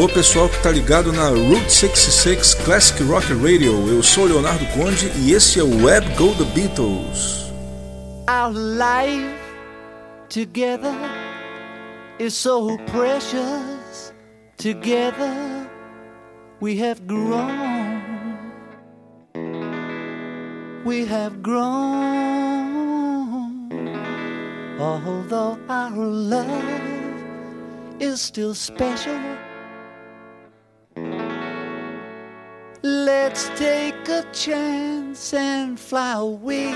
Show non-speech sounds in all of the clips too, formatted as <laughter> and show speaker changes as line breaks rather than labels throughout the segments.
Alô pessoal que tá ligado na Route 66 Classic Rock Radio. Eu sou Leonardo Conde e esse é o Web Go The Beatles.
Our life together is so precious. Together we have grown. We have grown. Although our love is still special. Let's take a chance and fly away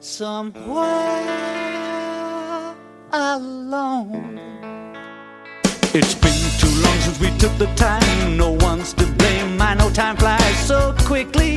somewhere alone. It's been too long since we took the time. No one's to blame. I know time flies so quickly.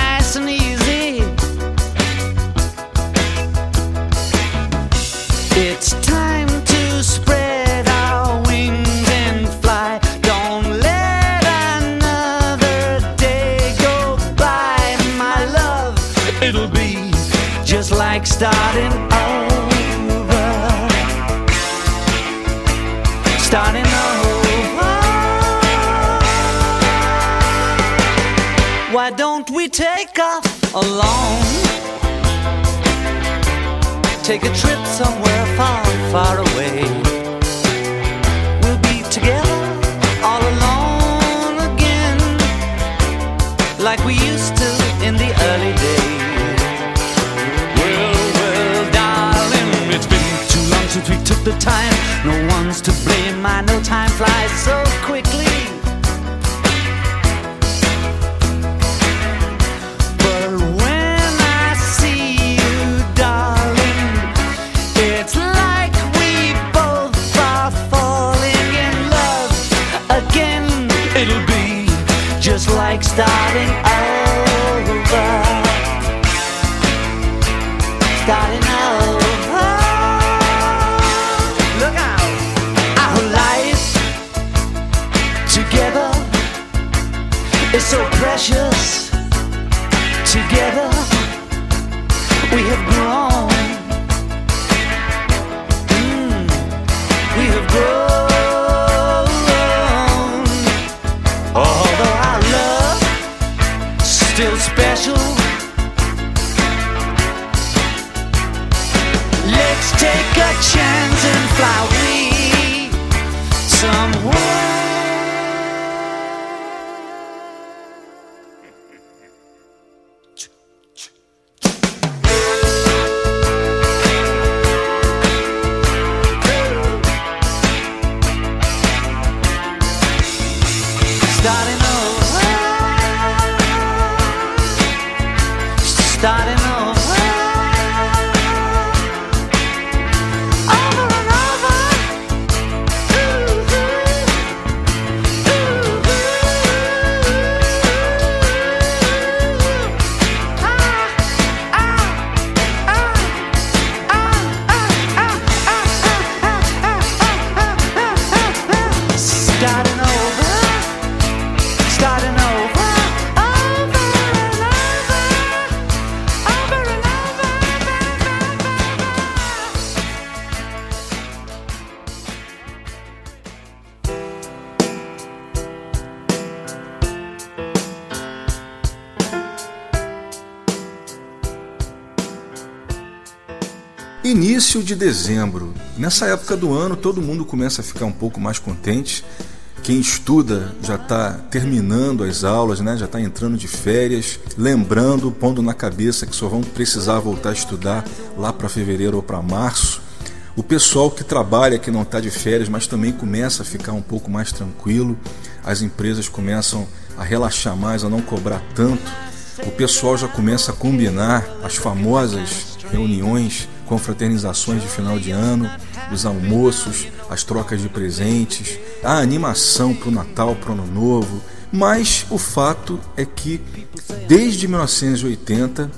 starting over. Starting over. Why don't we take off alone? Take a trip somewhere far, far away. The time. No one's to blame. I know time flies so quickly. But when I see you, darling, it's like we both are falling in love again. It'll be just like starting
Início de dezembro. Nessa época do ano, todo mundo começa a ficar um pouco mais contente. Quem estuda já está terminando as aulas, né? já está entrando de férias, lembrando, pondo na cabeça que só vão precisar voltar a estudar lá para fevereiro ou para março. O pessoal que trabalha, que não está de férias, mas também começa a ficar um pouco mais tranquilo. As empresas começam a relaxar mais, a não cobrar tanto. O pessoal já começa a combinar as famosas reuniões, confraternizações de final de ano, os almoços, as trocas de presentes, a animação para o Natal, para o Ano Novo. Mas o fato é que desde 1980,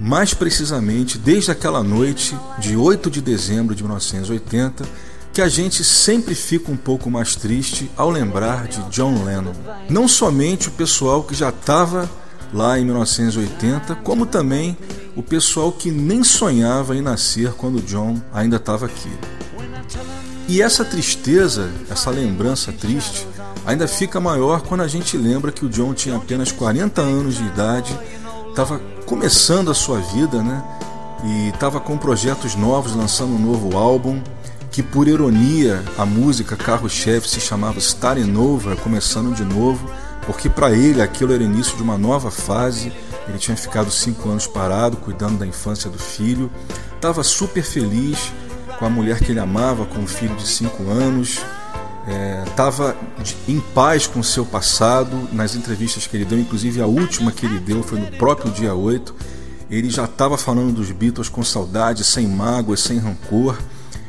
mais precisamente desde aquela noite de 8 de dezembro de 1980, que a gente sempre fica um pouco mais triste ao lembrar de John Lennon. Não somente o pessoal que já estava lá em 1980, como também o pessoal que nem sonhava em nascer quando John ainda estava aqui. E essa tristeza, essa lembrança triste, ainda fica maior quando a gente lembra que o John tinha apenas 40 anos de idade, estava começando a sua vida, né? E estava com projetos novos, lançando um novo álbum, que por ironia a música carro-chefe se chamava Starting Over, começando de novo, porque para ele aquilo era início de uma nova fase. Ele tinha ficado cinco anos parado, cuidando da infância do filho, estava super feliz com a mulher que ele amava, com um filho de cinco anos, estava é, em paz com o seu passado. Nas entrevistas que ele deu, inclusive a última que ele deu foi no próprio dia 8, ele já estava falando dos Beatles com saudade, sem mágoas, sem rancor,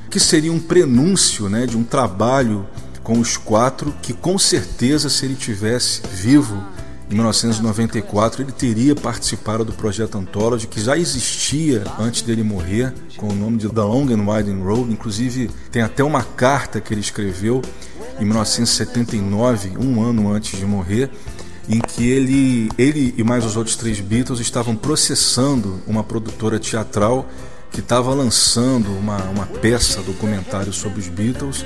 que seria um prenúncio né, de um trabalho com os quatro que com certeza se ele tivesse vivo em 1994 ele teria participado do projeto Anthology que já existia antes dele morrer com o nome de The Long and Winding Road. Inclusive tem até uma carta que ele escreveu em 1979 um ano antes de morrer em que ele, ele e mais os outros três Beatles estavam processando uma produtora teatral que estava lançando uma, uma peça documentário sobre os Beatles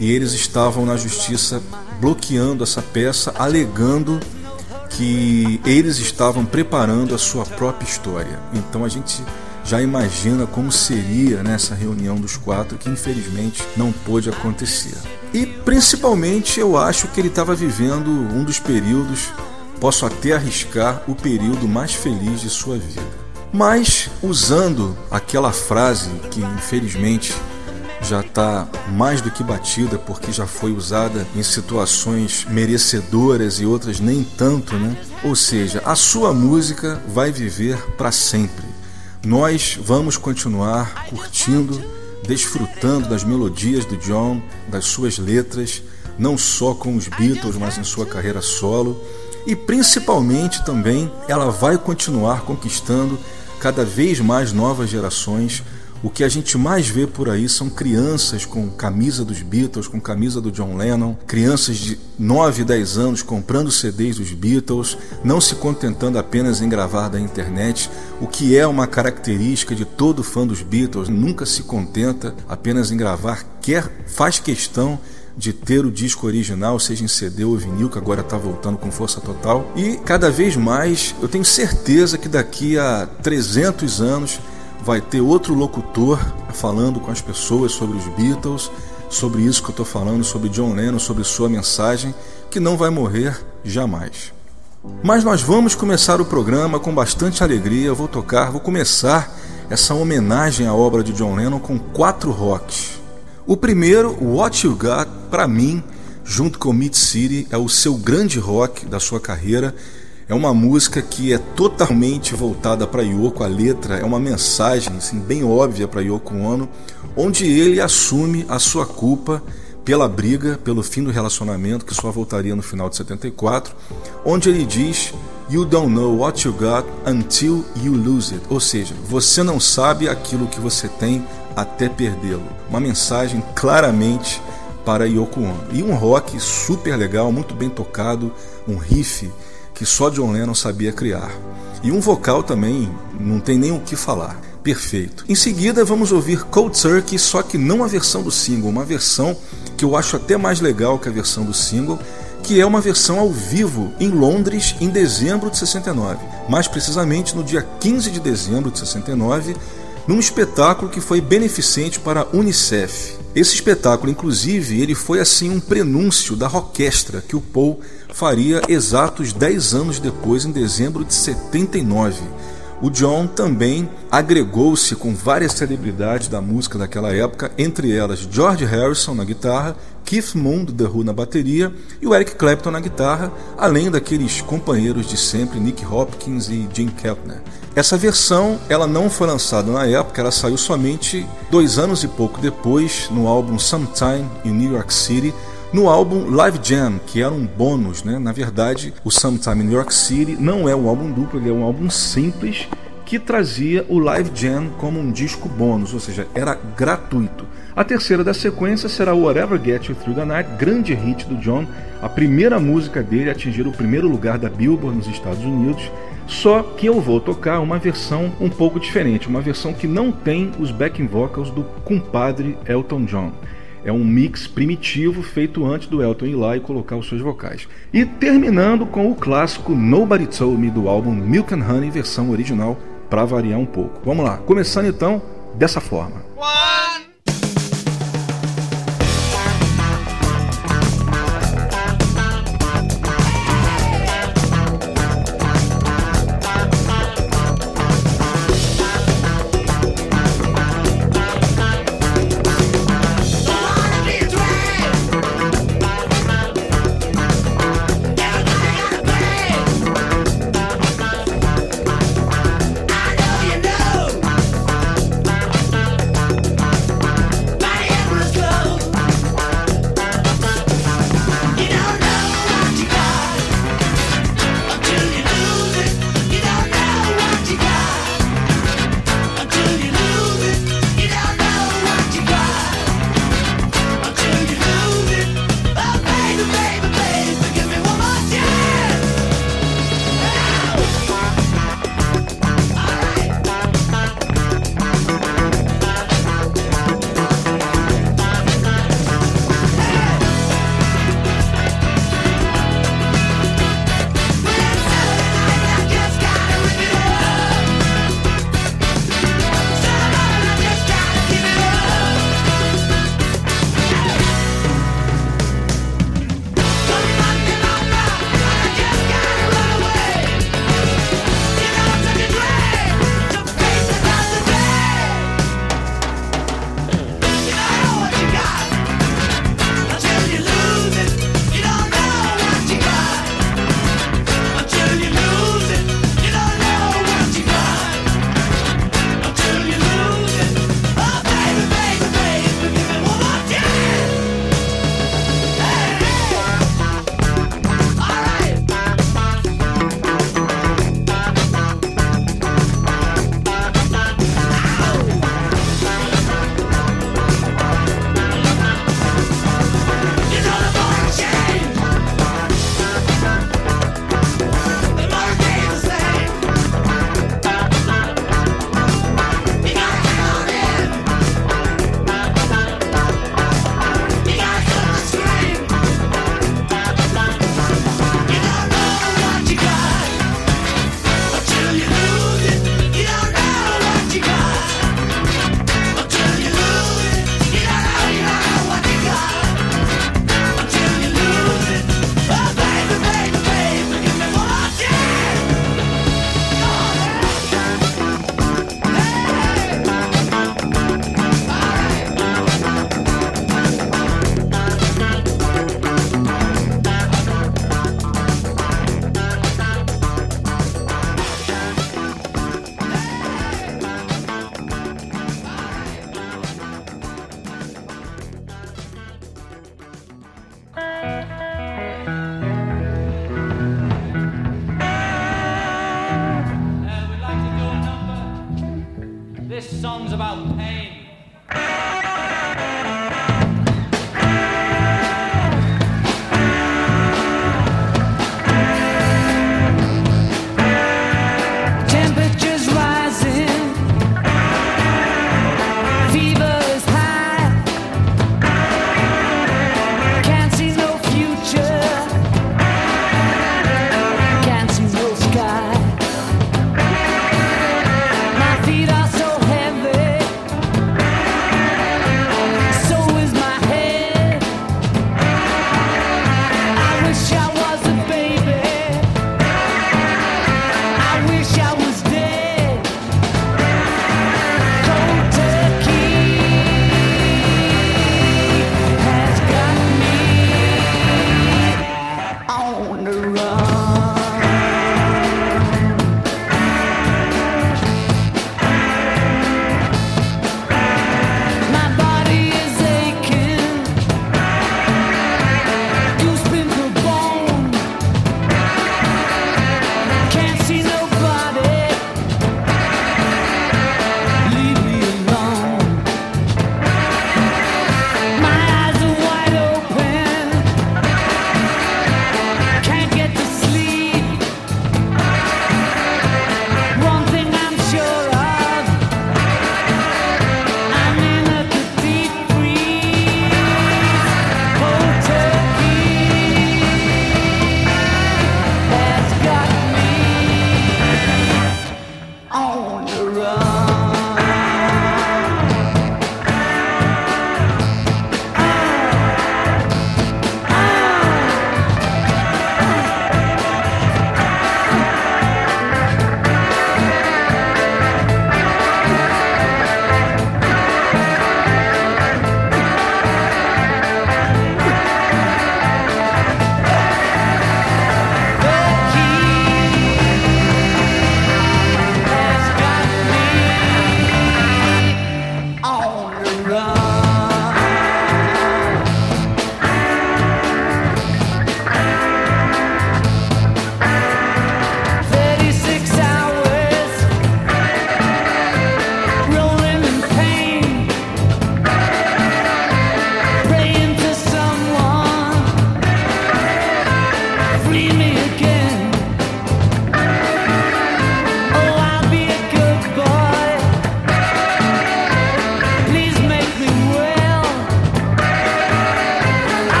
e eles estavam na justiça bloqueando essa peça, alegando que eles estavam preparando a sua própria história. Então a gente já imagina como seria nessa reunião dos quatro, que infelizmente não pôde acontecer. E principalmente eu acho que ele estava vivendo um dos períodos, posso até arriscar, o período mais feliz de sua vida. Mas usando aquela frase que infelizmente já está mais do que batida porque já foi usada em situações merecedoras e outras nem tanto, né? Ou seja, a sua música vai viver para sempre. Nós vamos continuar curtindo, desfrutando das melodias do John, das suas letras, não só com os Beatles, mas em sua carreira solo. E principalmente também ela vai continuar conquistando cada vez mais novas gerações o que a gente mais vê por aí são crianças com camisa dos Beatles, com camisa do John Lennon, crianças de 9, 10 anos comprando CDs dos Beatles, não se contentando apenas em gravar da internet, o que é uma característica de todo fã dos Beatles, nunca se contenta apenas em gravar, quer faz questão de ter o disco original, seja em CD ou vinil, que agora está voltando com força total. E cada vez mais eu tenho certeza que daqui a 300 anos vai ter outro locutor falando com as pessoas sobre os Beatles, sobre isso que eu estou falando, sobre John Lennon, sobre sua mensagem, que não vai morrer jamais. Mas nós vamos começar o programa com bastante alegria. Eu vou tocar, vou começar essa homenagem à obra de John Lennon com quatro rocks. O primeiro, What You Got, para mim, junto com Mid City, é o seu grande rock da sua carreira é uma música que é totalmente voltada para Yoko, a letra é uma mensagem assim, bem óbvia para Yoko Ono, onde ele assume a sua culpa pela briga, pelo fim do relacionamento que só voltaria no final de 74, onde ele diz You don't know what you got until you lose it. Ou seja, você não sabe aquilo que você tem até perdê-lo. Uma mensagem claramente para Yoko Ono. E um rock super legal, muito bem tocado, um riff que só John Lennon sabia criar. E um vocal também não tem nem o que falar. Perfeito. Em seguida, vamos ouvir Cold Turkey, só que não a versão do single, uma versão que eu acho até mais legal que a versão do single, que é uma versão ao vivo em Londres em dezembro de 69. Mais precisamente no dia 15 de dezembro de 69, num espetáculo que foi beneficente para a Unicef. Esse espetáculo, inclusive, ele foi assim um prenúncio da orquestra que o Paul faria exatos 10 anos depois, em dezembro de 79. O John também agregou-se com várias celebridades da música daquela época, entre elas George Harrison na guitarra, Keith Moon do The Who na bateria e o Eric Clapton na guitarra, além daqueles companheiros de sempre Nick Hopkins e Jim Keltner. Essa versão ela não foi lançada na época, ela saiu somente dois anos e pouco depois no álbum Sometime in New York City, no álbum Live Jam, que era um bônus, né? Na verdade, o Sometime in New York City não é um álbum duplo, ele é um álbum simples que trazia o Live Jam como um disco bônus, ou seja, era gratuito. A terceira da sequência será Whatever Gets You Through the Night, grande hit do John, a primeira música dele a atingir o primeiro lugar da Billboard nos Estados Unidos. Só que eu vou tocar uma versão um pouco diferente, uma versão que não tem os backing vocals do compadre Elton John. É um mix primitivo feito antes do Elton ir lá e colocar os seus vocais. E terminando com o clássico Nobody Told Me do álbum Milk and Honey, versão original, para variar um pouco. Vamos lá, começando então dessa forma. One.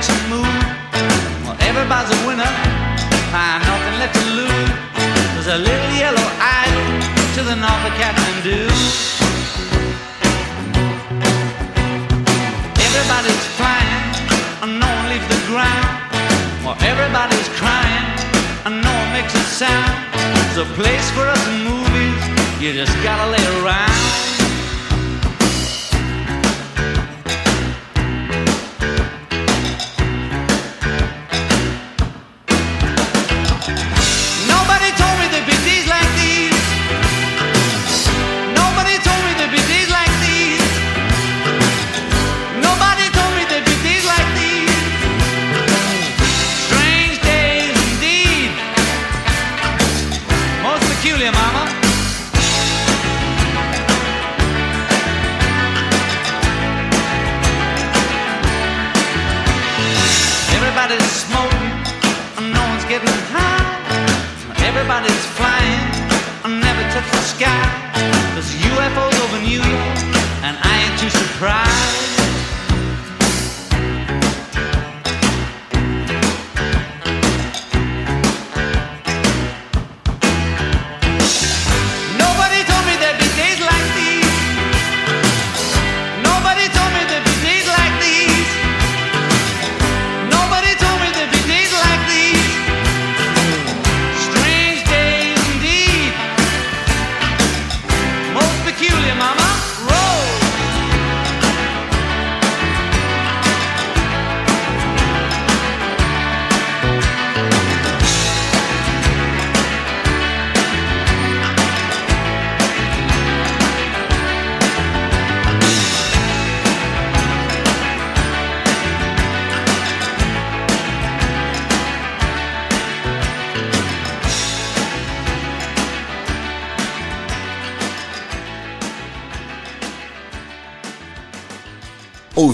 makes move. Well, everybody's a winner. I nothing left to lose. There's a little yellow idol to the north of Kathmandu. Everybody's flying, and no one leaves the ground. Well, everybody's crying, and no one makes a sound. There's a place for us in movies. You just gotta lay around.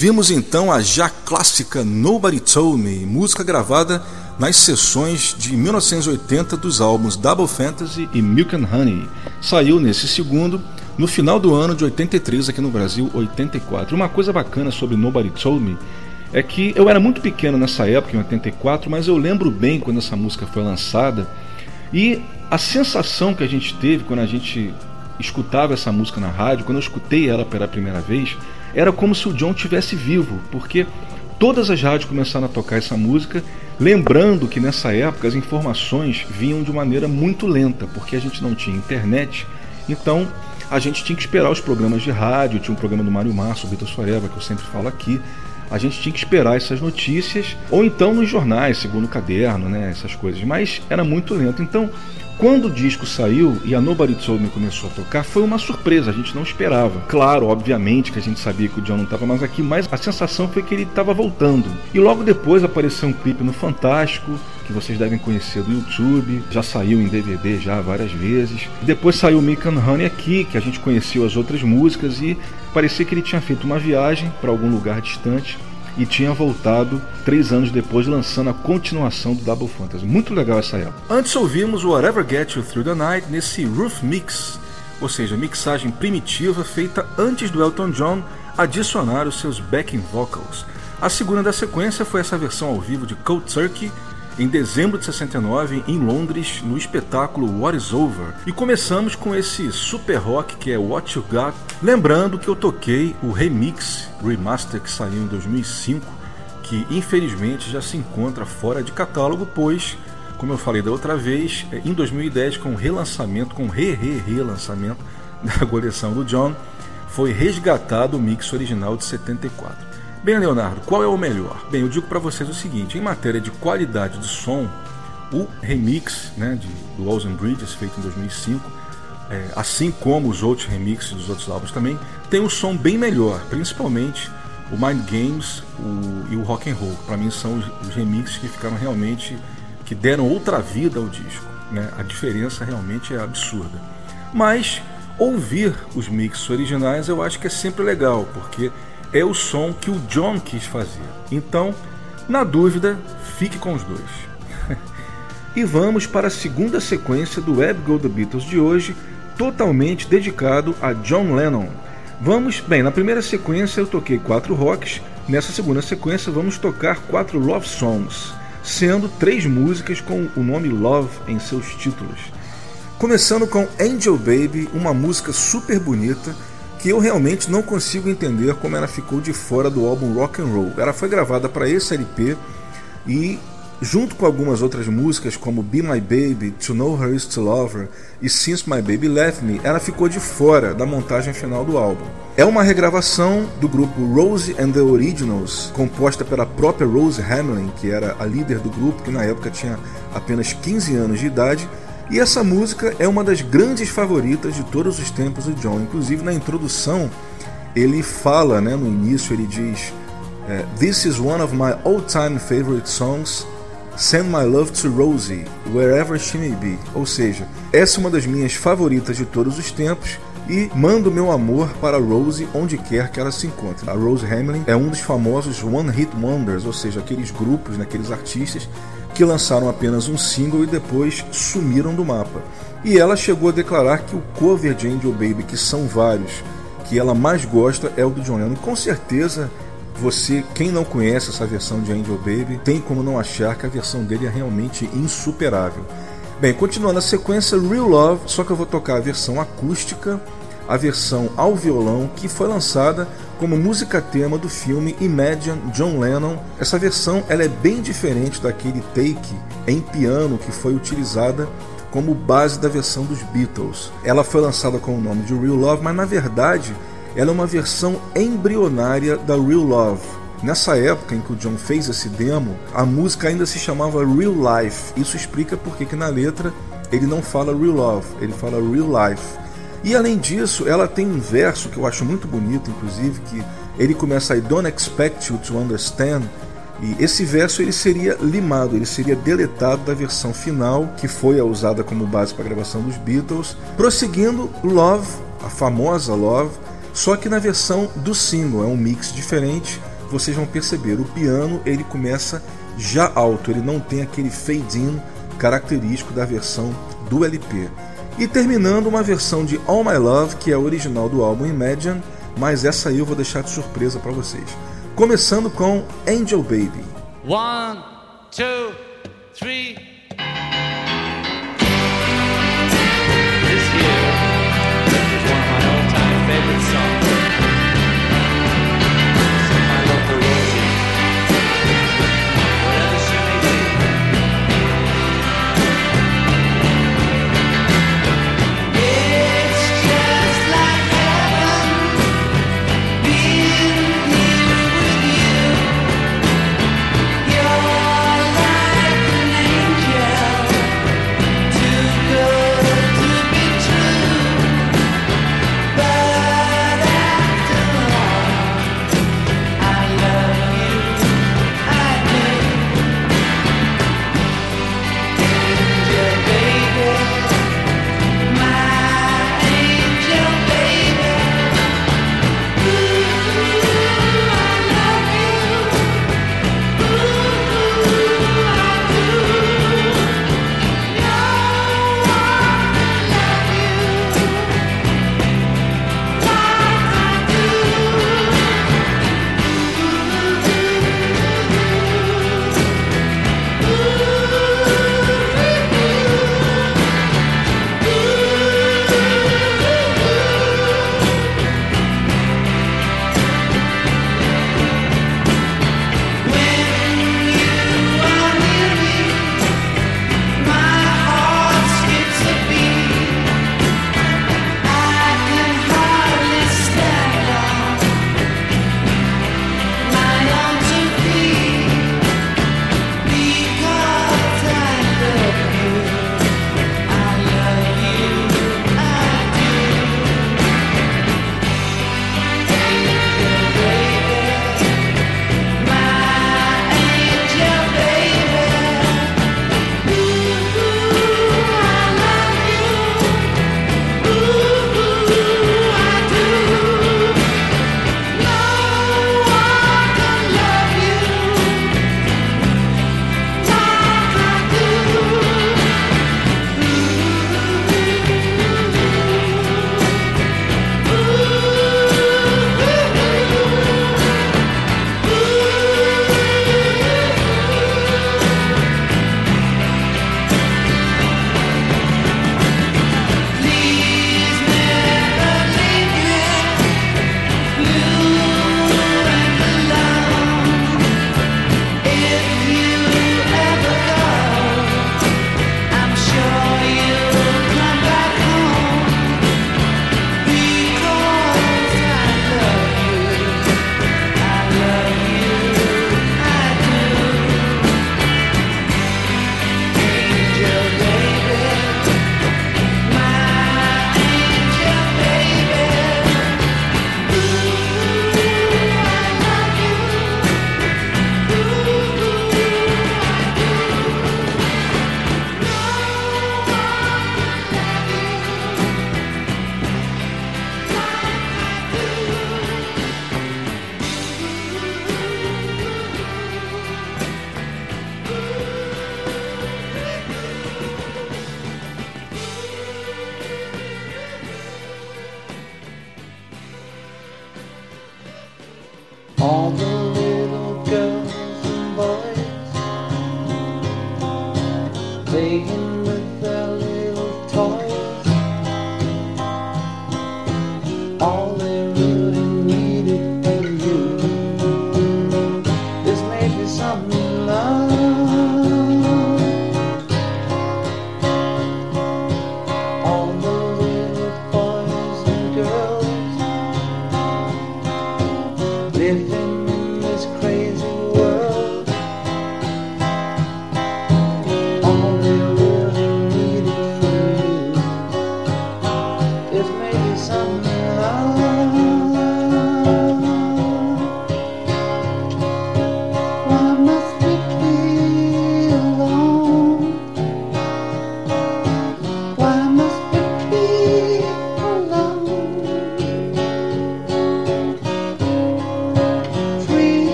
Ouvimos então a já clássica Nobody Told Me, música gravada nas sessões de 1980 dos álbuns Double Fantasy e Milk and Honey. Saiu nesse segundo no final do ano de 83 aqui no Brasil, 84. Uma coisa bacana sobre Nobody Told Me é que eu era muito pequeno nessa época, em 84, mas eu lembro bem quando essa música foi lançada e a sensação que a gente teve quando a gente escutava essa música na rádio, quando eu escutei ela pela primeira vez, era como se o John tivesse vivo, porque todas as rádios começaram a tocar essa música, lembrando que nessa época as informações vinham de maneira muito lenta, porque a gente não tinha internet, então a gente tinha que esperar os programas de rádio, tinha um programa do Mário Márcio, Beatles Forever, que eu sempre falo aqui, a gente tinha que esperar essas notícias, ou então nos jornais, segundo o caderno, né, essas coisas, mas era muito lento. Então, quando o disco saiu e a Nobody Told Me começou a tocar, foi uma surpresa, a gente não esperava. Claro, obviamente que a gente sabia que o John não estava mais aqui, mas a sensação foi que ele estava voltando. E logo depois apareceu um clipe no Fantástico, que vocês devem conhecer do YouTube, já saiu em DVD já várias vezes. Depois saiu Milk and Honey aqui, que a gente conheceu as outras músicas e parecia que ele tinha feito uma viagem para algum lugar distante e tinha voltado três anos depois lançando a continuação do Double Fantasy. Muito legal essa época. Antes ouvimos o Whatever Get You Through the Night nesse Roof Mix, ou seja, mixagem primitiva feita antes do Elton John adicionar os seus backing vocals. A segunda da sequência foi essa versão ao vivo de Cold Turkey em dezembro de 69 em Londres no espetáculo What Is Over. E começamos com esse super rock que é What You Got. Lembrando que eu toquei o remix remaster que saiu em 2005, que infelizmente já se encontra fora de catálogo, pois, como eu falei da outra vez, em 2010 com o relançamento, com o re-re-relançamento <laughs> da coleção do John, foi resgatado o mix original de 74. Bem, Leonardo, qual é o melhor? Bem, eu digo para vocês o seguinte: em matéria de qualidade de som, o remix né, de, do Walls and Bridges, feito em 2005, é, assim como os outros remixes dos outros álbuns também, tem um som bem melhor, principalmente o Mind Games o, e o Rock and Roll. Para mim são os, os remixes que ficaram realmente que deram outra vida ao disco. Né? A diferença realmente é absurda. Mas ouvir os mixes originais eu acho que é sempre legal, porque é o som que o John quis fazer. Então, na dúvida, fique com os dois. <laughs> e vamos para a segunda sequência do Web Go The Beatles de hoje, totalmente dedicado a John Lennon. Vamos, bem, na primeira sequência eu toquei quatro rocks, nessa segunda sequência vamos tocar quatro love songs, sendo três músicas com o nome Love em seus títulos. Começando com Angel Baby, uma música super bonita que eu realmente não consigo entender como ela ficou de fora do álbum Rock and Roll. Ela foi gravada para esse LP e junto com algumas outras músicas como Be My Baby, To Know Her Is To Love Her e Since My Baby Left Me, ela ficou de fora da montagem final do álbum. É uma regravação do grupo Rose and the Originals, composta pela própria Rose Hamlin, que era a líder do grupo, que na época tinha apenas 15 anos de idade, e essa música é uma das grandes favoritas de todos os tempos do John. Inclusive na introdução ele fala, né, no início ele diz: This is one of my all-time favorite songs. Send my love to Rosie, wherever she may be. Ou seja, essa é uma das minhas favoritas de todos os tempos e mando meu amor para Rosie onde quer que ela se encontre. A Rose Hamlin é um dos famosos One Hit Wonders, ou seja, aqueles grupos, né, aqueles artistas que lançaram apenas um single e depois sumiram do mapa. E ela chegou a declarar que o cover de Angel Baby, que são vários, que ela mais gosta é o do John Lennon. Com certeza, você, quem não conhece essa versão de Angel Baby, tem como não achar que a versão dele é realmente insuperável. Bem, continuando a sequência, Real Love, só que eu vou tocar a versão acústica, a versão ao violão, que foi lançada como música tema do filme Imagine John Lennon. Essa versão ela é bem diferente daquele take em piano que foi utilizada como base da versão dos Beatles. Ela foi lançada com o nome de Real Love, mas na verdade ela é uma versão embrionária da Real Love. Nessa época em que o John fez esse demo, a música ainda se chamava Real Life. Isso explica porque que na letra ele não fala Real Love, ele fala Real Life. E além disso, ela tem um verso que eu acho muito bonito, inclusive, que ele começa I don't expect you to understand, e esse verso ele seria limado, ele seria deletado da versão final, que foi a usada como base para a gravação dos Beatles, prosseguindo Love, a famosa Love, só que na versão do single, é um mix diferente. Vocês vão perceber, o piano ele começa já alto, ele não tem aquele fade-in característico da versão do LP. E terminando uma versão de All My Love, que é a original do álbum Imagine, mas essa aí eu vou deixar de surpresa para vocês começando com Angel Baby.
One, two, three.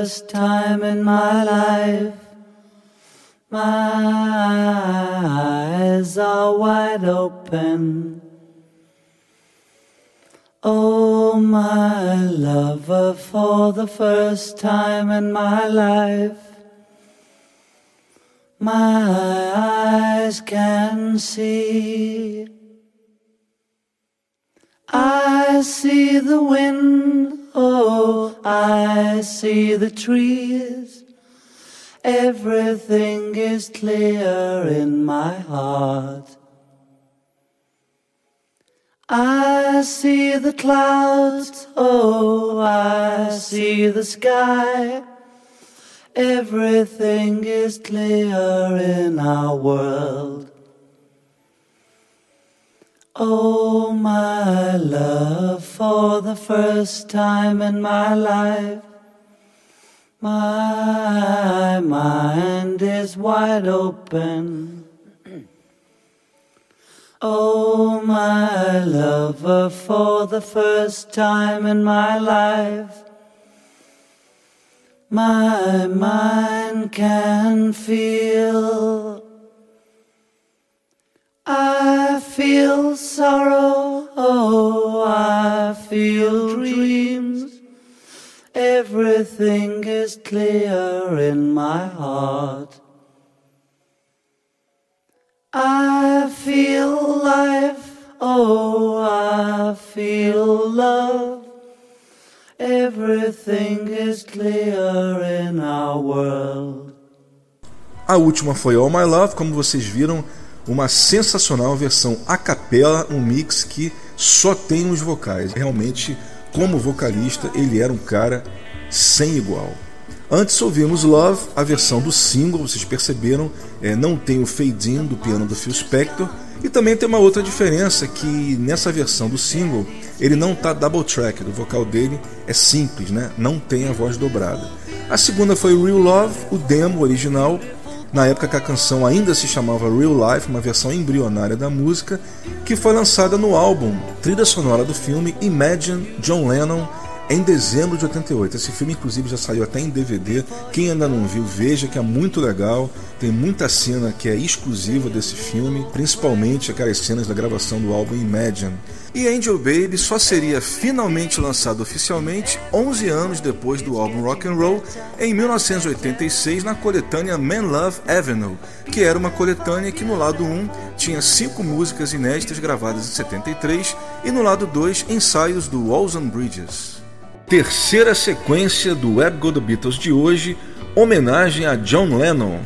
First time in my life, my eyes are wide open. Oh, my lover, for the first time in my life, my eyes can see. I see the wind, oh, I see the trees. Everything is clear in my heart. I see the clouds, oh, I see the sky. Everything is clear in our world. Oh, my love, for the first time in my life, my mind is wide open. Oh, my lover, for the first time in my life, my mind can feel. I feel sorrow, oh, I feel dreams. Everything is clear in my heart. I feel life, oh, I feel love. Everything is clear in our world.
A última foi All My Love, como vocês viram, uma sensacional versão a capela, um mix que só tem os vocais. Realmente, como vocalista, ele era um cara sem igual. Antes ouvimos Love, a versão do single, vocês perceberam, é, não tem o fade-in do piano do Phil Spector, e também tem uma outra diferença que nessa versão do single ele não tá double track, o vocal dele é simples, né? Não tem a voz dobrada. A segunda foi Real Love, o demo original, na época que a canção ainda se chamava Real Life, uma versão embrionária da música, que foi lançada no álbum trilha sonora do filme Imagine John Lennon em dezembro de 88. Esse filme, inclusive, já saiu até em DVD. Quem ainda não viu, veja que é muito legal. Tem muita cena que é exclusiva desse filme, principalmente aquelas cenas da gravação do álbum Imagine. E Angel Baby só seria finalmente lançado oficialmente 11 anos depois do álbum Rock and Roll, em 1986, na coletânea Man Love Avenue, que era uma coletânea que no lado 1 tinha cinco músicas inéditas gravadas em 73 e no lado 2 ensaios do Walls and Bridges terceira sequência do Web Go do Beatles de hoje, homenagem a John Lennon.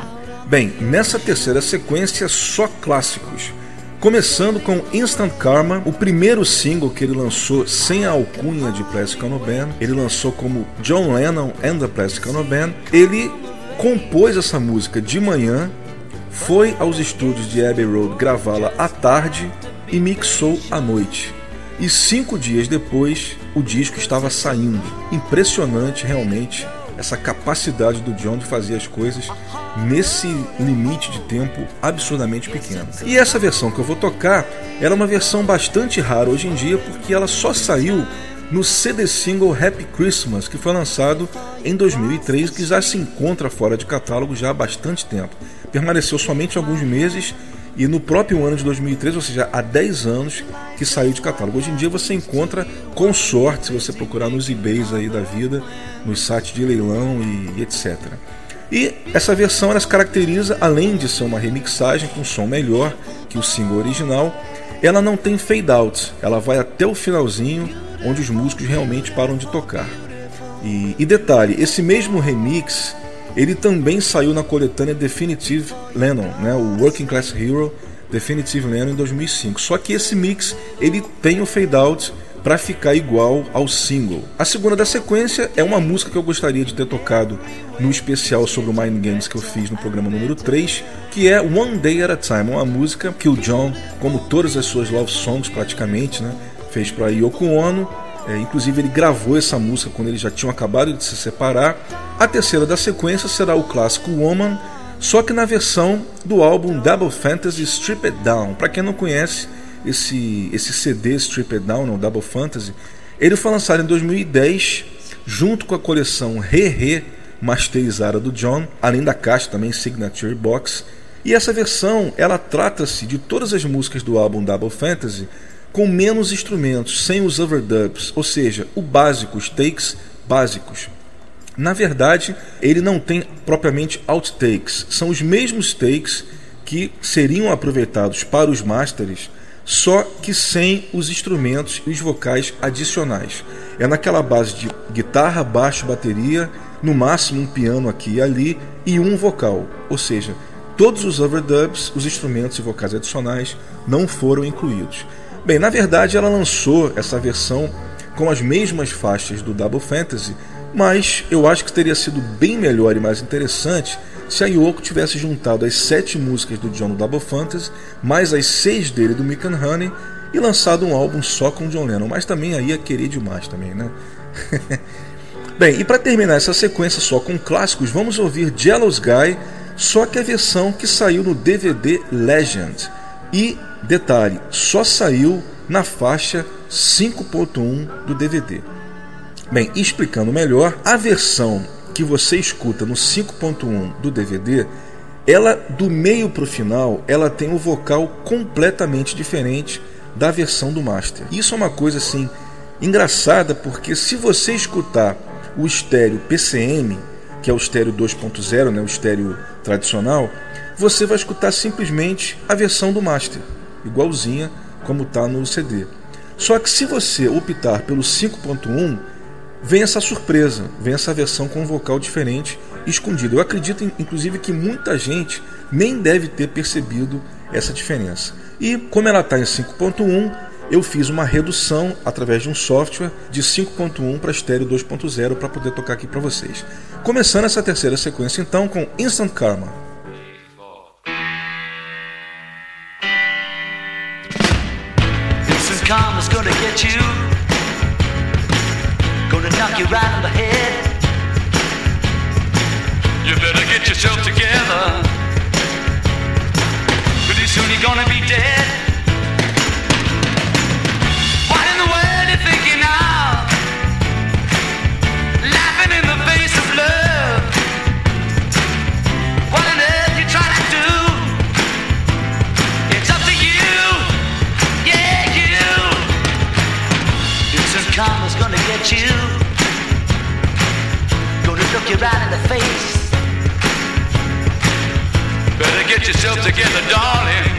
Bem, nessa terceira sequência só clássicos. Começando com Instant Karma, o primeiro single que ele lançou sem a alcunha de Plastic Ono Band, ele lançou como John Lennon and the Plastic Ono Band. Ele compôs essa música de manhã, foi aos estúdios de Abbey Road gravá-la à tarde e mixou à noite. E cinco dias depois, o disco estava saindo. Impressionante realmente essa capacidade do John de fazer as coisas nesse limite de tempo absurdamente pequeno. E essa versão que eu vou tocar, ela é uma versão bastante rara hoje em dia porque ela só saiu no CD single Happy Christmas, que foi lançado em 2003, que já se encontra fora de catálogo já há bastante tempo. Permaneceu somente alguns meses e no próprio ano de 2013, ou seja, há 10 anos que saiu de catálogo. Hoje em dia você encontra com sorte, se você procurar nos eBays aí da vida, nos sites de leilão e, e etc. E essa versão ela se caracteriza, além de ser uma remixagem com som melhor que o single original, ela não tem fade out, ela vai até o finalzinho, onde os músicos realmente param de tocar. E, e detalhe, esse mesmo remix ele também saiu na coletânea Definitive Lennon, né, o Working Class Hero Definitive Lennon em 2005. Só que esse mix ele tem o fade out para ficar igual ao single. A segunda da sequência é uma música que eu gostaria de ter tocado no especial sobre o Mind Games que eu fiz no programa número 3, que é One Day at a Time, uma música que o John, como todas as suas love songs praticamente, né, fez para Yoko Ono é, inclusive, ele gravou essa música quando eles já tinham acabado de se separar. A terceira da sequência será o clássico Woman, só que na versão do álbum Double Fantasy Strip It Down. Para quem não conhece esse, esse CD Strip It Down, ou Double Fantasy, Ele foi lançado em 2010 junto com a coleção Re-Re masterizada do John, além da caixa também Signature Box. E essa versão, ela trata-se de todas as músicas do álbum Double Fantasy com menos instrumentos, sem os overdubs, ou seja, o básico, os takes básicos. Na verdade, ele não tem propriamente outtakes, são os mesmos takes que seriam aproveitados para os masters, só que sem os instrumentos e os vocais adicionais. É naquela base de guitarra, baixo, bateria, no máximo um piano aqui e ali e um vocal, ou seja, todos os overdubs, os instrumentos e vocais adicionais não foram incluídos. Bem, na verdade ela lançou essa versão com as mesmas faixas do Double Fantasy, mas eu acho que teria sido bem melhor e mais interessante se a Yoko tivesse juntado as sete músicas do John Double Fantasy, mais as seis dele do Mick and Honey, e lançado um álbum só com John Lennon, mas também aí ia querer demais também, né? <laughs> Bem, e para terminar essa sequência só com clássicos, vamos ouvir Jealous Guy, só que a versão que saiu no DVD Legend. E Detalhe, só saiu na faixa 5.1 do DVD. Bem, explicando melhor, a versão que você escuta no 5.1 do DVD, ela do meio para o final, ela tem um vocal completamente diferente da versão do master. Isso é uma coisa assim engraçada porque se você escutar o estéreo PCM, que é o estéreo 2.0, né, o estéreo tradicional, você vai escutar simplesmente a versão do master igualzinha como está no CD. Só que se você optar pelo 5.1, vem essa surpresa, vem essa versão com um vocal diferente escondido. Eu acredito, inclusive, que muita gente nem deve ter percebido essa diferença. E como ela está em 5.1, eu fiz uma redução através de um software de 5.1 para estéreo 2.0 para poder tocar aqui para vocês. Começando essa terceira sequência então com Instant Karma.
Together, darling.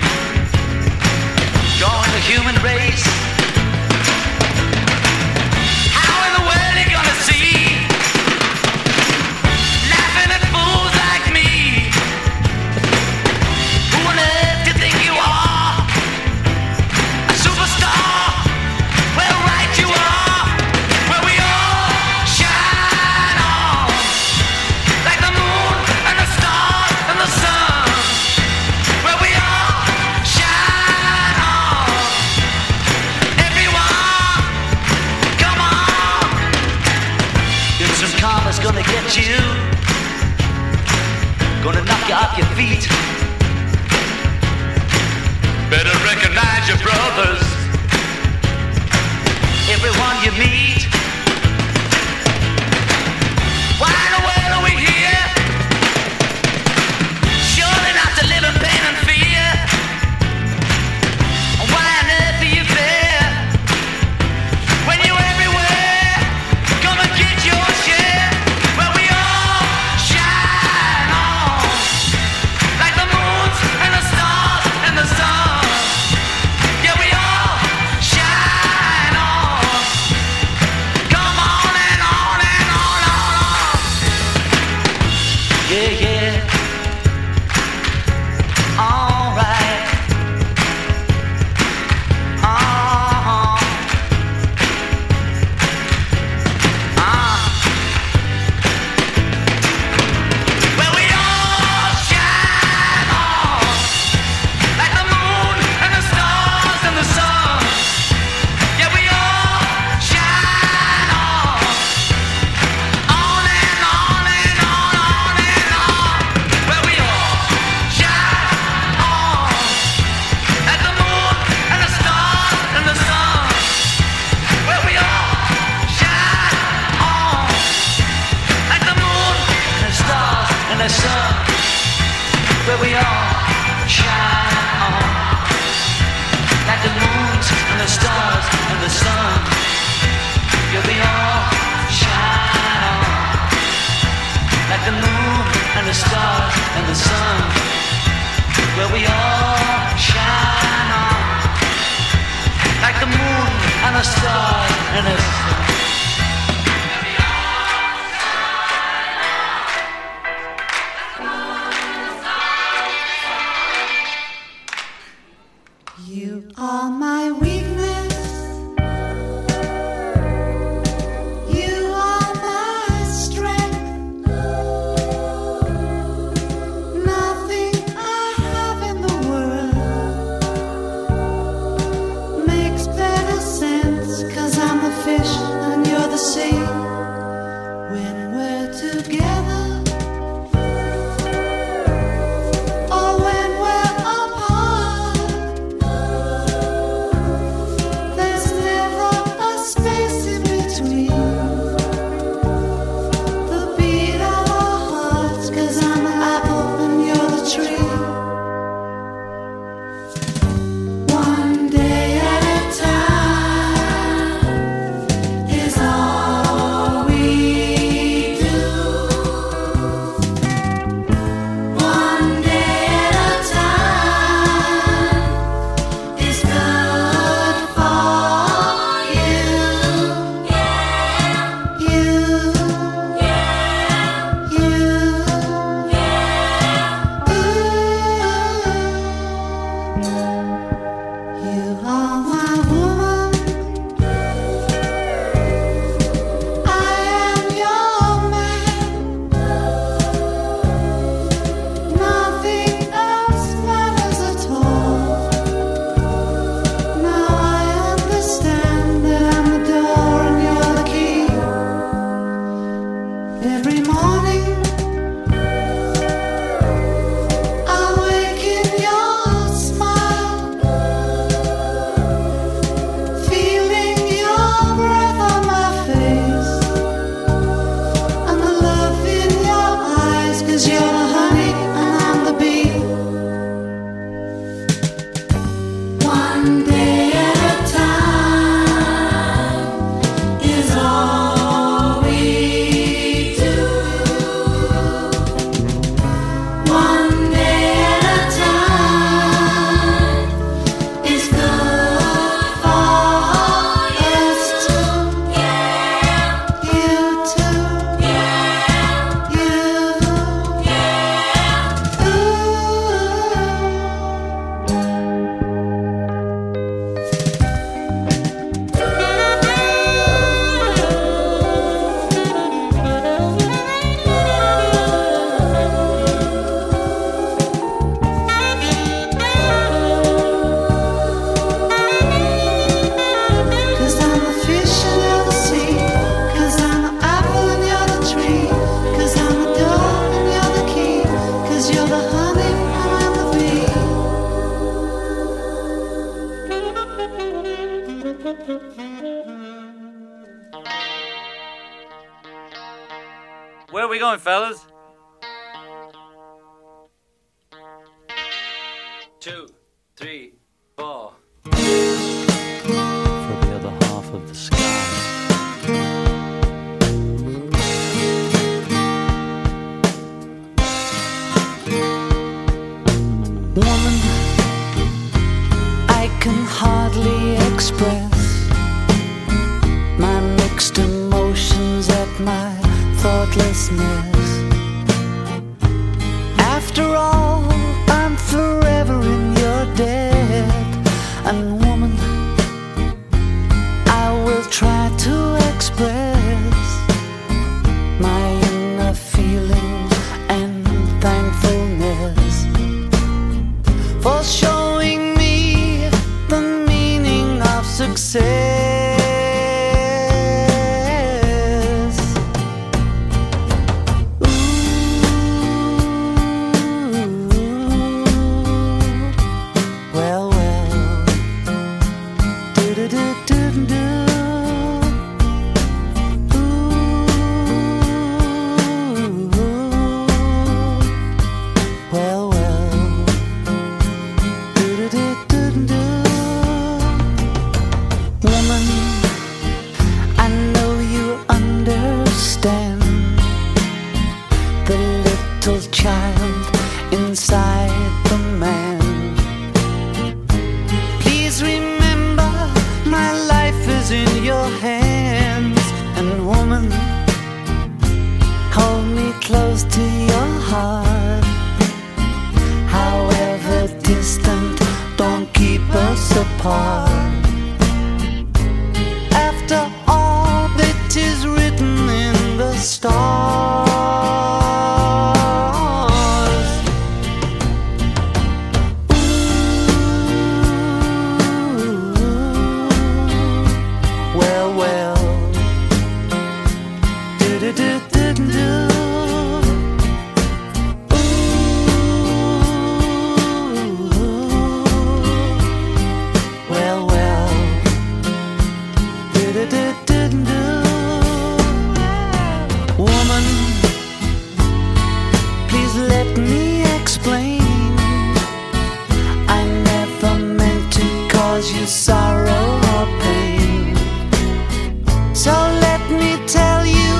So let me tell you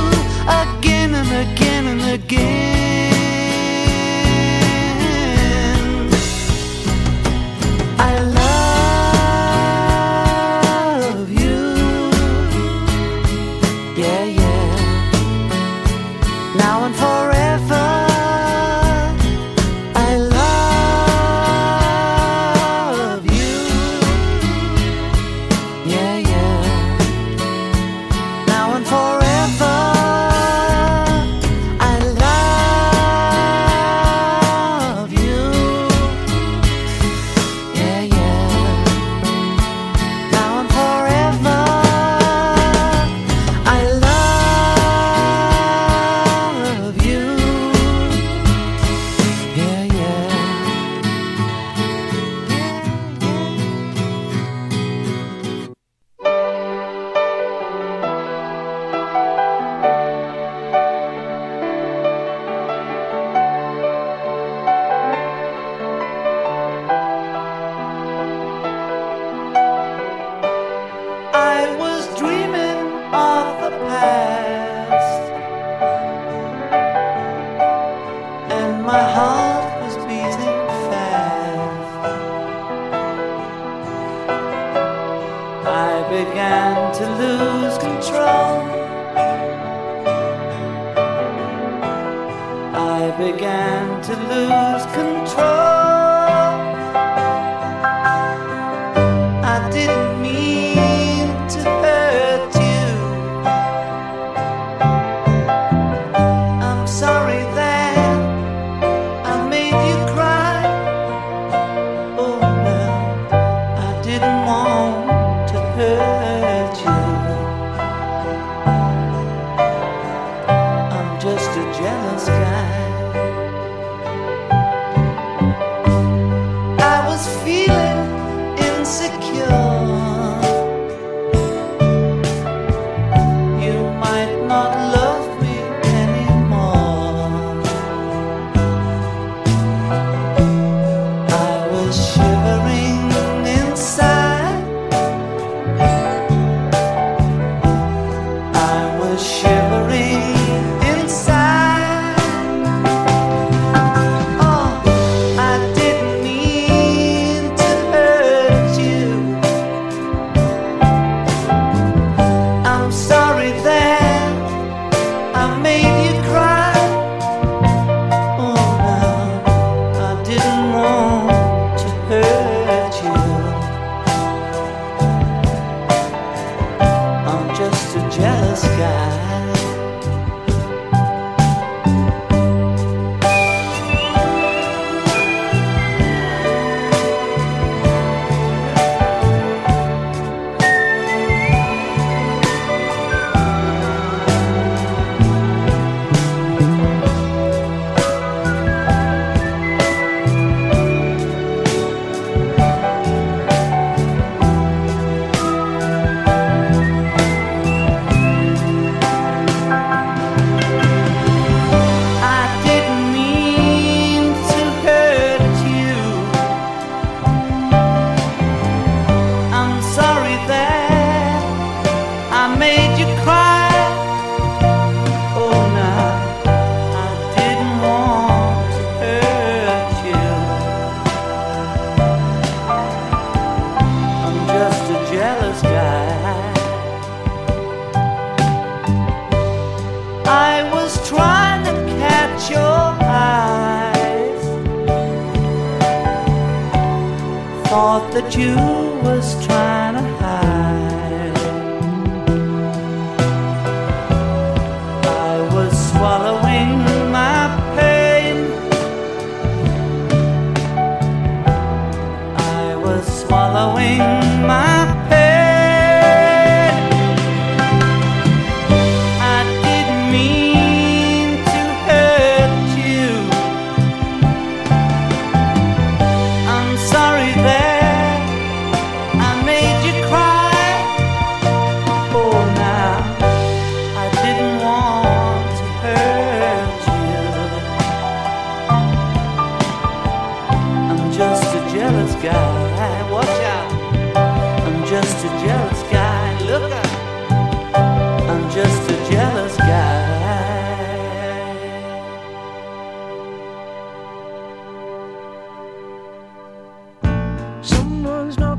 again and again and again.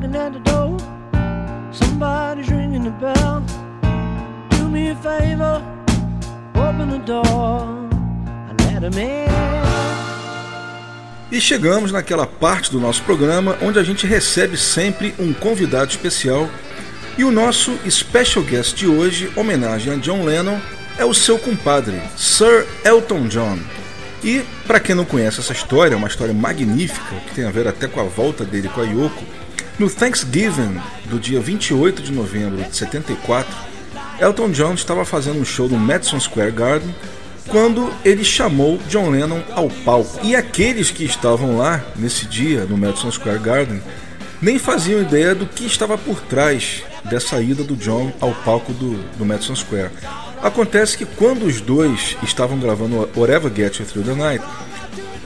Knocking at the door. Somebody's ringing the bell. Do me a favor, open the door and let him in.
E chegamos naquela parte do nosso programa onde a gente recebe sempre um convidado especial. E o nosso special guest de hoje, homenagem a John Lennon, é o seu compadre, Sir Elton John. E, para quem não conhece essa história, é uma história magnífica, que tem a ver até com a volta dele com a Yoko, no Thanksgiving do dia 28 de novembro de 74, Elton John estava fazendo um show no Madison Square Garden quando ele chamou John Lennon ao palco. E aqueles que estavam lá nesse dia no Madison Square Garden nem faziam ideia do que estava por trás dessa ida do John ao palco do, do Madison Square. Acontece que quando os dois estavam gravando Whatever Gets You Through the Night,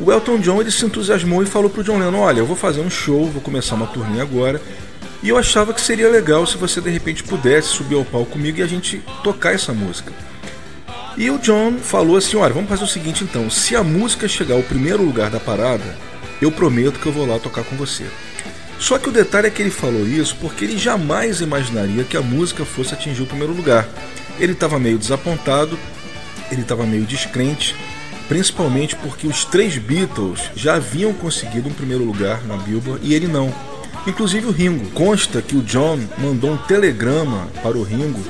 o Elton John ele se entusiasmou e falou pro John Lennon: Olha, eu vou fazer um show, vou começar uma turnê agora. E eu achava que seria legal se você de repente pudesse subir ao palco comigo e a gente tocar essa música. E o John falou assim: Olha, vamos fazer o seguinte então: se a música chegar ao primeiro lugar da parada, eu prometo que eu vou lá tocar com você. Só que o detalhe é que ele falou isso porque ele jamais imaginaria que a música fosse atingir o primeiro lugar. Ele estava meio desapontado, ele estava meio descrente, principalmente porque os três Beatles já haviam conseguido um primeiro lugar na Billboard e ele não. Inclusive o Ringo. Consta que o John mandou um telegrama para o Ringo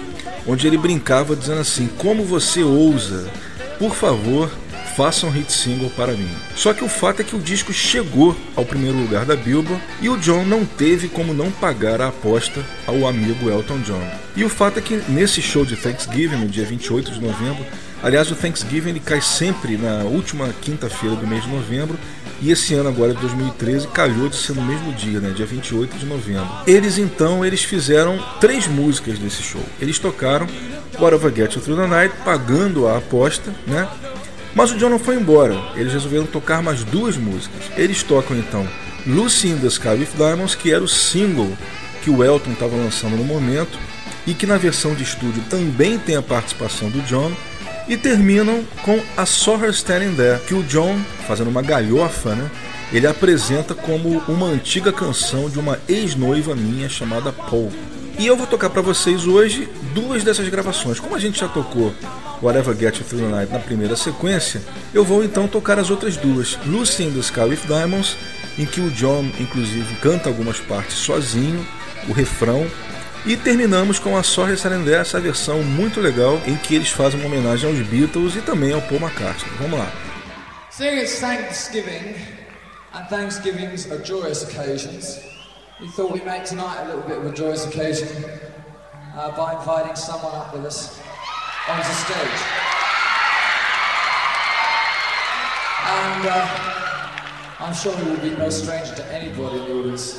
onde ele brincava dizendo assim: Como você ousa? Por favor, faça um hit single para mim. Só que o fato é que o disco chegou ao primeiro lugar da Billboard e o John não teve como não pagar a aposta ao amigo Elton John. E o fato é que nesse show de Thanksgiving, no dia 28 de novembro, aliás, o Thanksgiving ele cai sempre na última quinta-feira do mês de novembro. E esse ano agora de 2013 calhou de ser no mesmo dia, né, dia 28 de novembro. Eles então eles fizeram três músicas desse show. Eles tocaram Whatever Get You Through the Night, pagando a aposta, né? Mas o John não foi embora. Eles resolveram tocar mais duas músicas. Eles tocam então Lucy in the Sky with Diamonds, que era o single que o Elton estava lançando no momento e que na versão de estúdio também tem a participação do John. E terminam com a Saw Her Standing There, que o John, fazendo uma galhofa, né? Ele apresenta como uma antiga canção de uma ex-noiva minha chamada Paul. E eu vou tocar para vocês hoje duas dessas gravações. Como a gente já tocou Whatever Get You the Night na primeira sequência, eu vou então tocar as outras duas. Lucy in the Sky with Diamonds, em que o John inclusive canta algumas partes sozinho, o refrão, e terminamos com a Sorry Surrender, essa versão muito legal em que eles fazem uma homenagem aos Beatles e também ao Paul McCartney. Vamos lá.
Seeing Thanksgiving, and Thanksgivings are joyous occasions, we thought we'd make tonight a little bit of a joyous occasion uh, by inviting someone up with us onto stage. And uh, I'm sure he will be no stranger to anybody in the audience.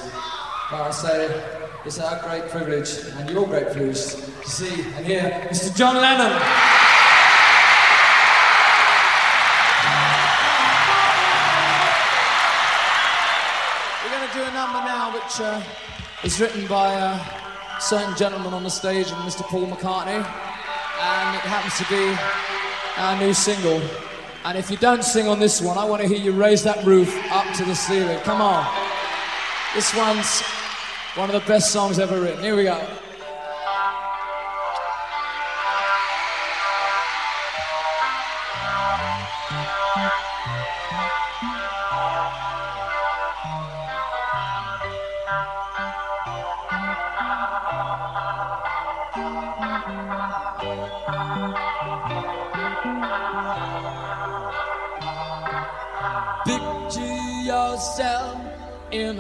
But I say it's our great privilege and your great privilege to see and hear Mr. John Lennon. Uh, is written by a certain gentleman on the stage, Mr. Paul McCartney, and it happens to be our new single. And if you don't sing on this one, I want to hear you raise that roof up to the ceiling. Come on. This one's one of the best songs ever written. Here we go.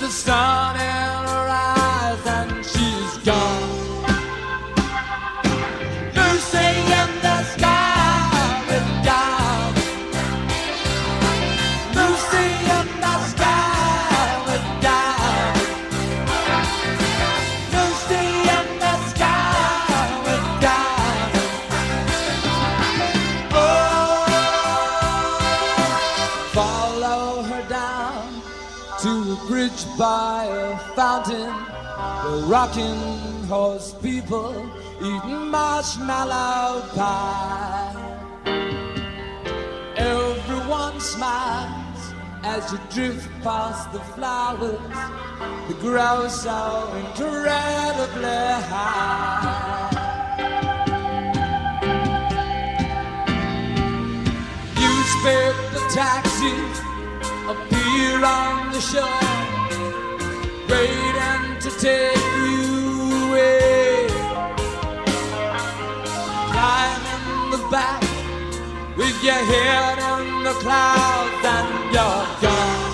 the sun in by a fountain. The rocking horse people eating marshmallow pie. Everyone smiles as you drift past the flowers The grow so incredibly high. Newspaper taxis appear on the shore, waiting to take you away. Climb in the back with your head in the clouds and you're gone.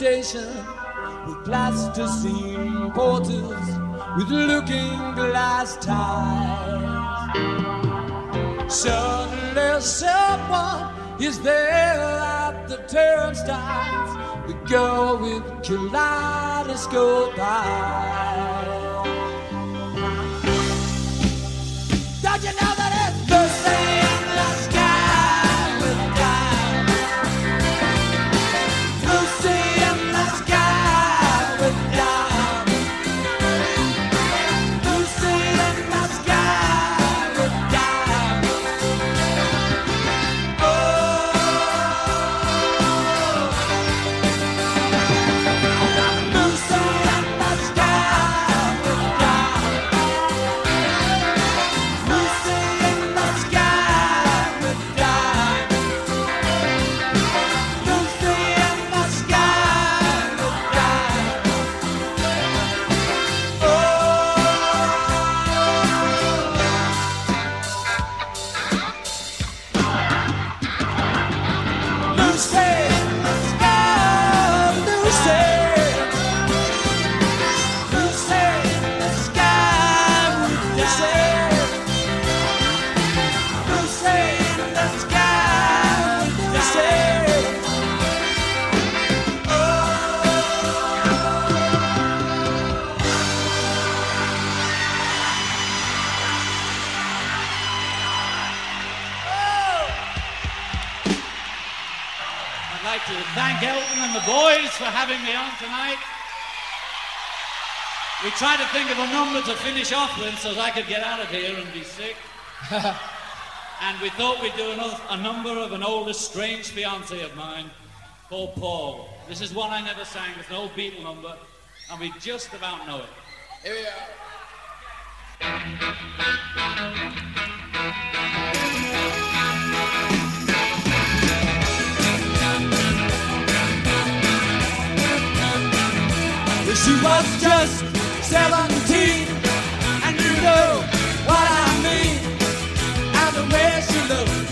Station with plasticine porters with looking glass ties. Suddenly, someone is there at the turnstiles. The girl with kaleidoscope eyes.
For having me on tonight. We tried to think of a number to finish off with so that I could get out of here and be sick. <laughs> and we thought we'd do another, a number of an old estranged fiance of mine called Paul. This is one I never sang. It's an old Beatle number, and we just about know it.
Here we are.
She was just 17, and you know what I mean. And the way she looked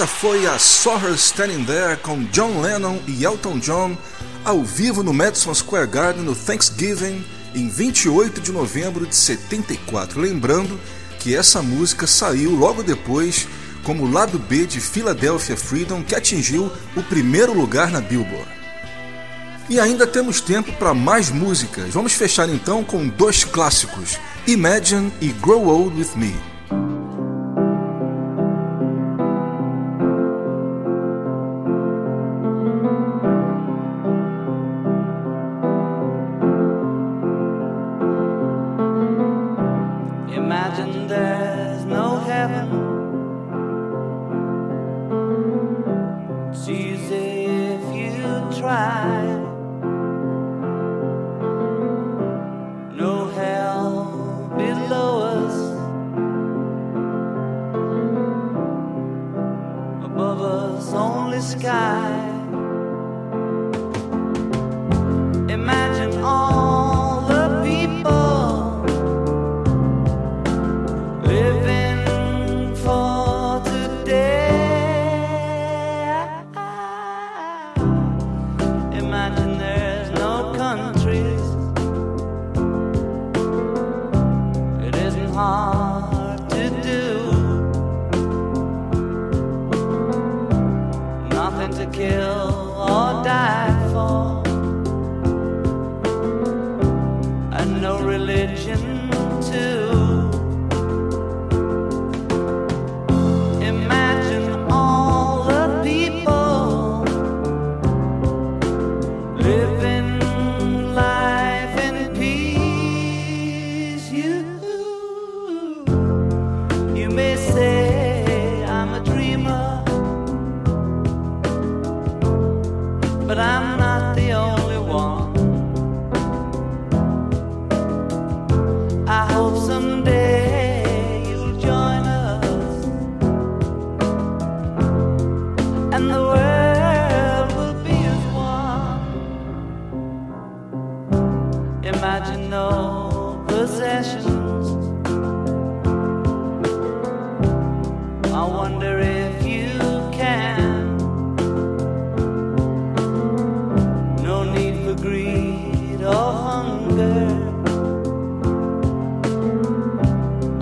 Essa foi a Saw Her Standing There com John Lennon e Elton John ao vivo no Madison Square Garden no Thanksgiving em 28 de novembro de 74. Lembrando que essa música saiu logo depois como lado B de Philadelphia Freedom, que atingiu o primeiro lugar na Billboard. E ainda temos tempo para mais músicas. Vamos fechar então com dois clássicos: Imagine e Grow Old With Me.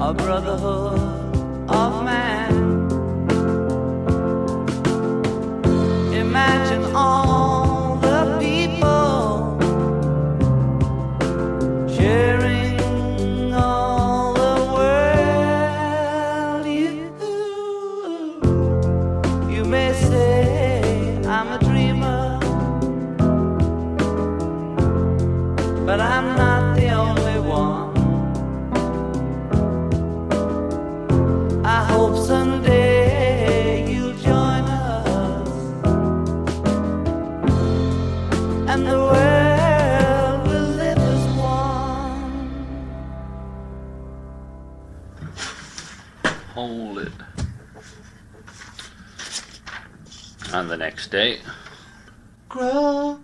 A brotherhood of man. Imagine the
next day,
Grow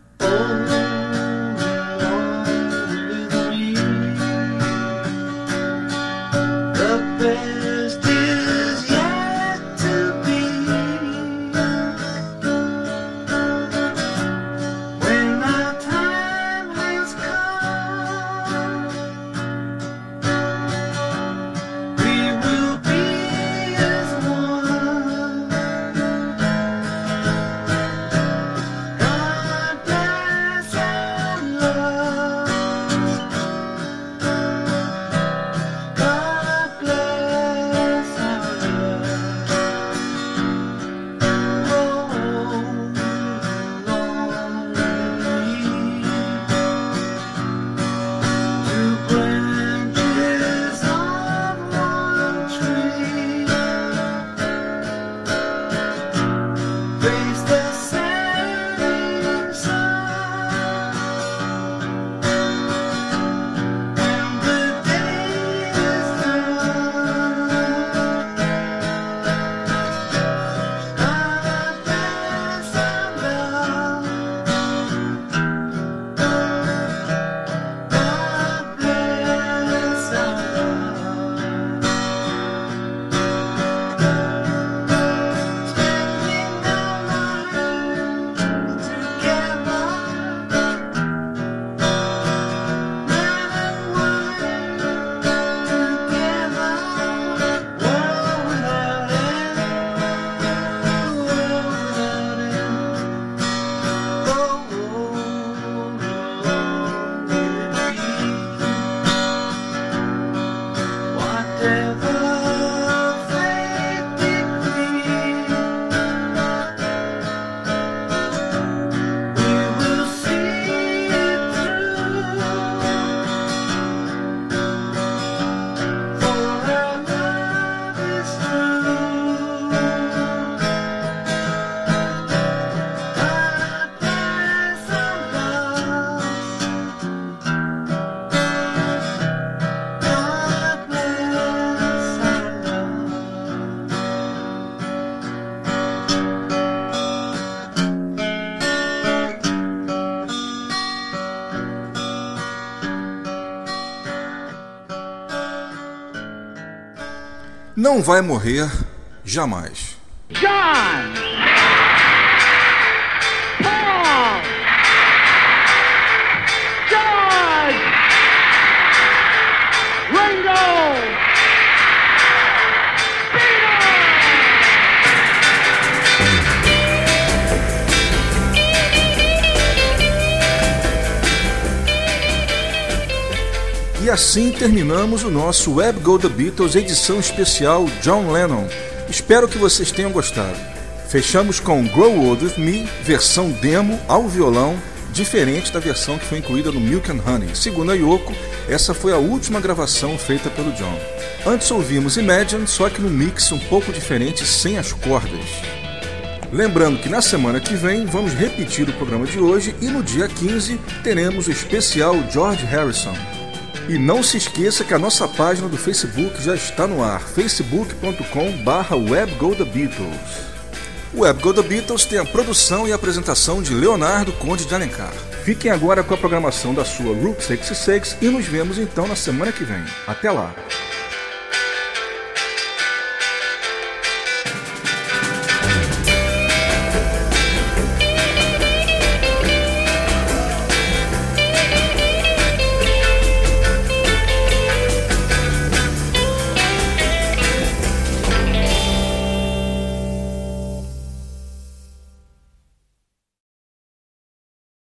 Não vai morrer jamais.
John!
Assim terminamos o nosso Web Go The Beatles edição especial John Lennon. Espero que vocês tenham gostado. Fechamos com Grow Old With Me, versão demo ao violão, diferente da versão que foi incluída no Milk and Honey. Segundo a Yoko, essa foi a última gravação feita pelo John. Antes ouvimos Imagine, só que no mix um pouco diferente sem as cordas. Lembrando que na semana que vem vamos repetir o programa de hoje e no dia 15 teremos o especial George Harrison. E não se esqueça que a nossa página do Facebook já está no ar, facebook.com.br webgothebeatles. O Web Go The Beatles tem a produção e apresentação de Leonardo Conde de Alencar. Fiquem agora com a programação da sua Route 66 e nos vemos então na semana que vem. Até lá!